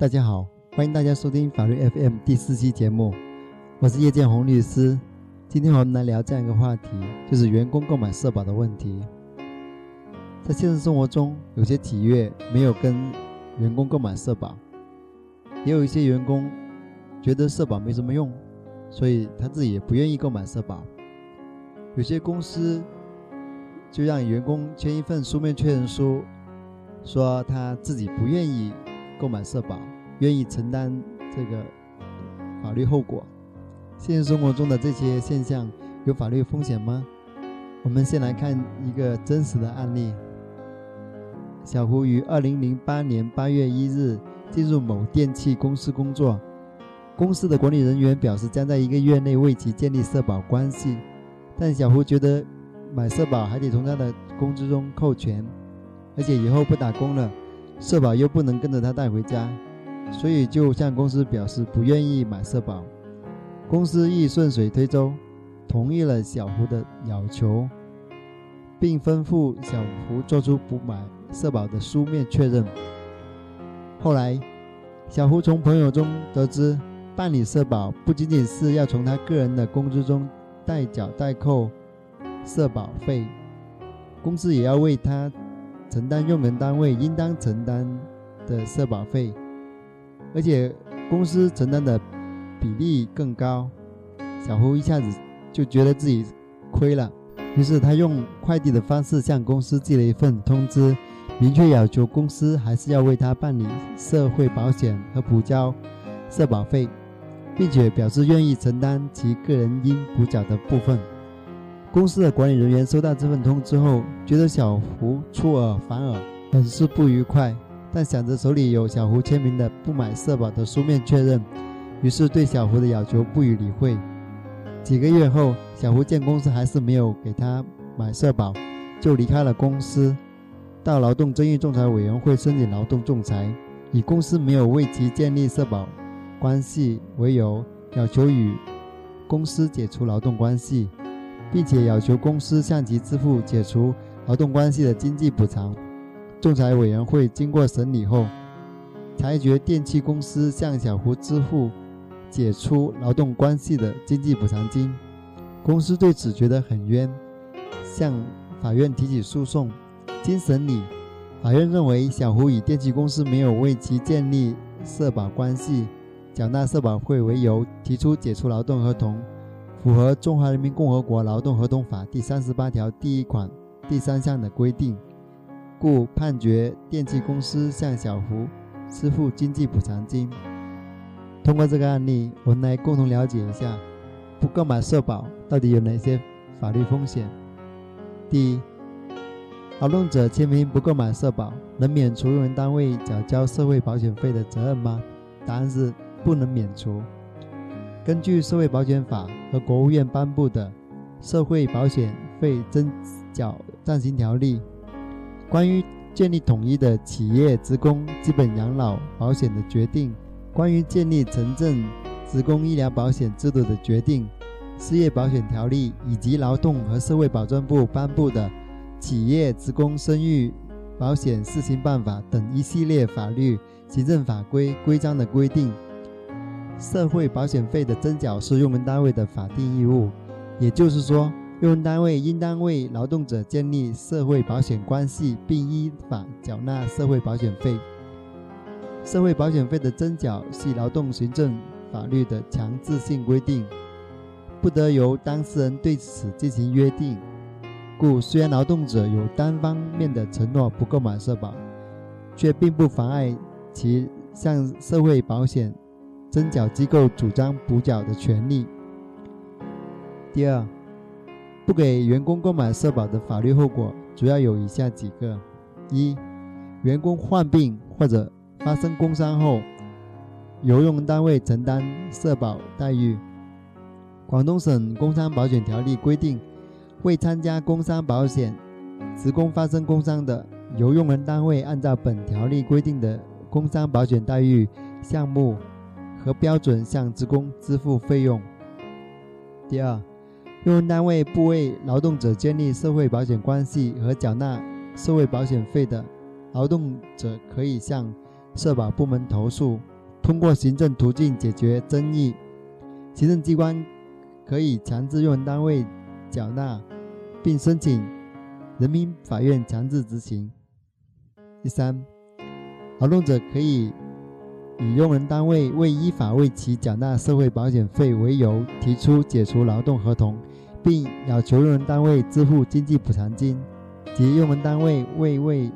大家好，欢迎大家收听法律 FM 第四期节目，我是叶建红律师。今天我们来聊这样一个话题，就是员工购买社保的问题。在现实生活中，有些企业没有跟员工购买社保，也有一些员工觉得社保没什么用，所以他自己也不愿意购买社保。有些公司就让员工签一份书面确认书，说他自己不愿意。购买社保，愿意承担这个法律后果。现实生活中的这些现象有法律风险吗？我们先来看一个真实的案例。小胡于二零零八年八月一日进入某电器公司工作，公司的管理人员表示将在一个月内为其建立社保关系，但小胡觉得买社保还得从他的工资中扣钱，而且以后不打工了。社保又不能跟着他带回家，所以就向公司表示不愿意买社保。公司亦顺水推舟，同意了小胡的要求，并吩咐小胡做出不买社保的书面确认。后来，小胡从朋友中得知，办理社保不仅仅是要从他个人的工资中代缴代扣社保费，公司也要为他。承担用人单位应当承担的社保费，而且公司承担的比例更高，小胡一下子就觉得自己亏了，于是他用快递的方式向公司寄了一份通知，明确要求公司还是要为他办理社会保险和补交社保费，并且表示愿意承担其个人应补缴的部分。公司的管理人员收到这份通知后，觉得小胡出尔反尔，很是不愉快。但想着手里有小胡签名的不买社保的书面确认，于是对小胡的要求不予理会。几个月后，小胡见公司还是没有给他买社保，就离开了公司，到劳动争议仲裁委员会申请劳动仲裁，以公司没有为其建立社保关系为由，要求与公司解除劳动关系。并且要求公司向其支付解除劳动关系的经济补偿。仲裁委员会经过审理后，裁决电器公司向小胡支付解除劳动关系的经济补偿金。公司对此觉得很冤，向法院提起诉讼。经审理，法院认为小胡以电器公司没有为其建立社保关系、缴纳社保费为由，提出解除劳动合同。符合《中华人民共和国劳动合同法》第三十八条第一款第三项的规定，故判决电器公司向小胡支付经济补偿金。通过这个案例，我们来共同了解一下，不购买社保到底有哪些法律风险。第一，劳动者签名不购买社保，能免除用人单位缴交社会保险费的责任吗？答案是不能免除。根据《社会保险法》和国务院颁布的《社会保险费征缴暂行条例》，关于建立统一的企业职工基本养老保险的决定，关于建立城镇职工医疗保险制度的决定，《失业保险条例》以及劳动和社会保障部颁布的《企业职工生育保险试行办法》等一系列法律、行政法规规章的规定。社会保险费的征缴是用人单位的法定义务，也就是说，用人单位应当为劳动者建立社会保险关系，并依法缴纳社会保险费。社会保险费的征缴系劳动行政法律的强制性规定，不得由当事人对此进行约定。故虽然劳动者有单方面的承诺不购买社保，却并不妨碍其向社会保险。征缴机构主张补缴的权利。第二，不给员工购买社保的法律后果主要有以下几个：一、员工患病或者发生工伤后，由用人单位承担社保待遇。广东省工伤保险条例规定，未参加工伤保险职工发生工伤的，由用人单位按照本条例规定的工伤保险待遇项目和标准向职工支付费用。第二，用人单位不为劳动者建立社会保险关系和缴纳社会保险费的，劳动者可以向社保部门投诉，通过行政途径解决争议。行政机关可以强制用人单位缴纳，并申请人民法院强制执行。第三，劳动者可以以用人单位未依法为其缴纳社会保险费为由，提出解除劳动合同，并要求用人单位支付经济补偿金，及用人单位未为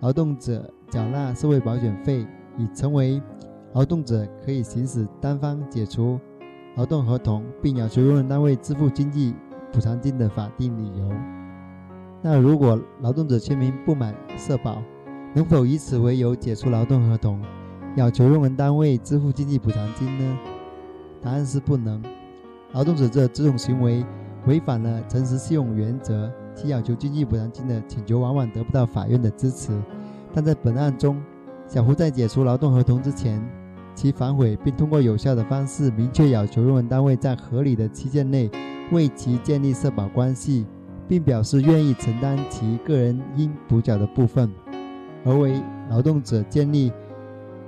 劳动者缴纳社会保险费，已成为劳动者可以行使单方解除劳动合同，并要求用人单位支付经济补偿金的法定理由。那如果劳动者签名不买社保，能否以此为由解除劳动合同，要求用人单位支付经济补偿金呢？答案是不能。劳动者这这种行为违反了诚实信用原则，其要求经济补偿金的请求往往得不到法院的支持。但在本案中，小胡在解除劳动合同之前，其反悔并通过有效的方式明确要求用人单位在合理的期限内为其建立社保关系，并表示愿意承担其个人应补缴的部分。而为劳动者建立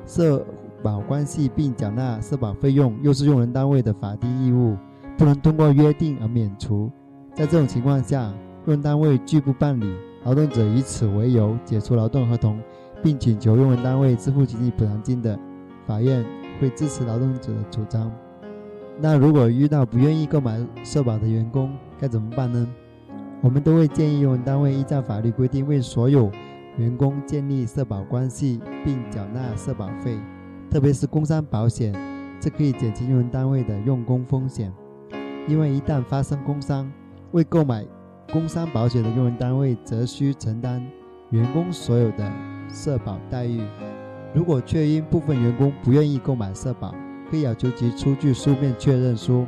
社保关系并缴纳社保费用，又是用人单位的法定义务，不能通过约定而免除。在这种情况下，用人单位拒不办理，劳动者以此为由解除劳动合同，并请求用人单位支付经济补偿金的，法院会支持劳动者的主张。那如果遇到不愿意购买社保的员工，该怎么办呢？我们都会建议用人单位依照法律规定为所有员工建立社保关系，并缴纳社保费，特别是工伤保险，这可以减轻用人单位的用工风险。因为一旦发生工伤，未购买工伤保险的用人单位则需承担员工所有的社保待遇。如果确因部分员工不愿意购买社保，可以要求其出具书面确认书。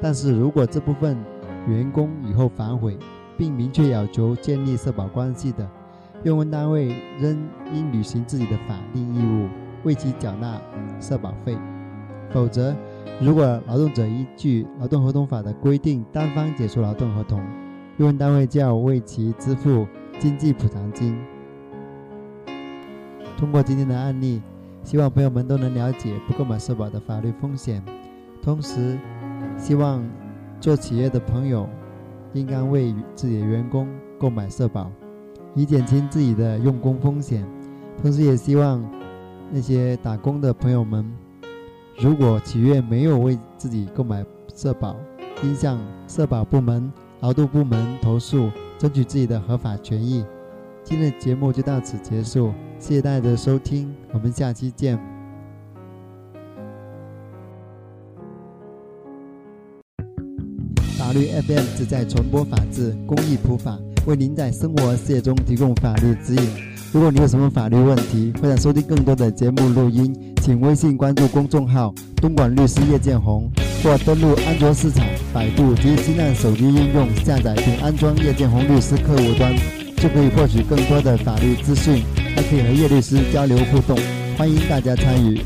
但是如果这部分员工以后反悔，并明确要求建立社保关系的，用人单位仍应履行自己的法定义务，为其缴纳社保费。否则，如果劳动者依据劳动合同法的规定单方解除劳动合同，用人单位就要为其支付经济补偿金。通过今天的案例，希望朋友们都能了解不购买社保的法律风险，同时希望做企业的朋友应该为自己的员工购买社保。以减轻自己的用工风险，同时也希望那些打工的朋友们，如果企业没有为自己购买社保，应向社保部门、劳动部门投诉，争取自己的合法权益。今天的节目就到此结束，谢谢大家的收听，我们下期见。法律 FM 旨在传播法治、公益普法。为您在生活事业中提供法律指引。如果你有什么法律问题，或者收听更多的节目录音，请微信关注公众号“东莞律师叶建红”，或登录安卓市场、百度及新浪手机应用下载并安装叶建红律师客户端，就可以获取更多的法律资讯，还可以和叶律师交流互动。欢迎大家参与。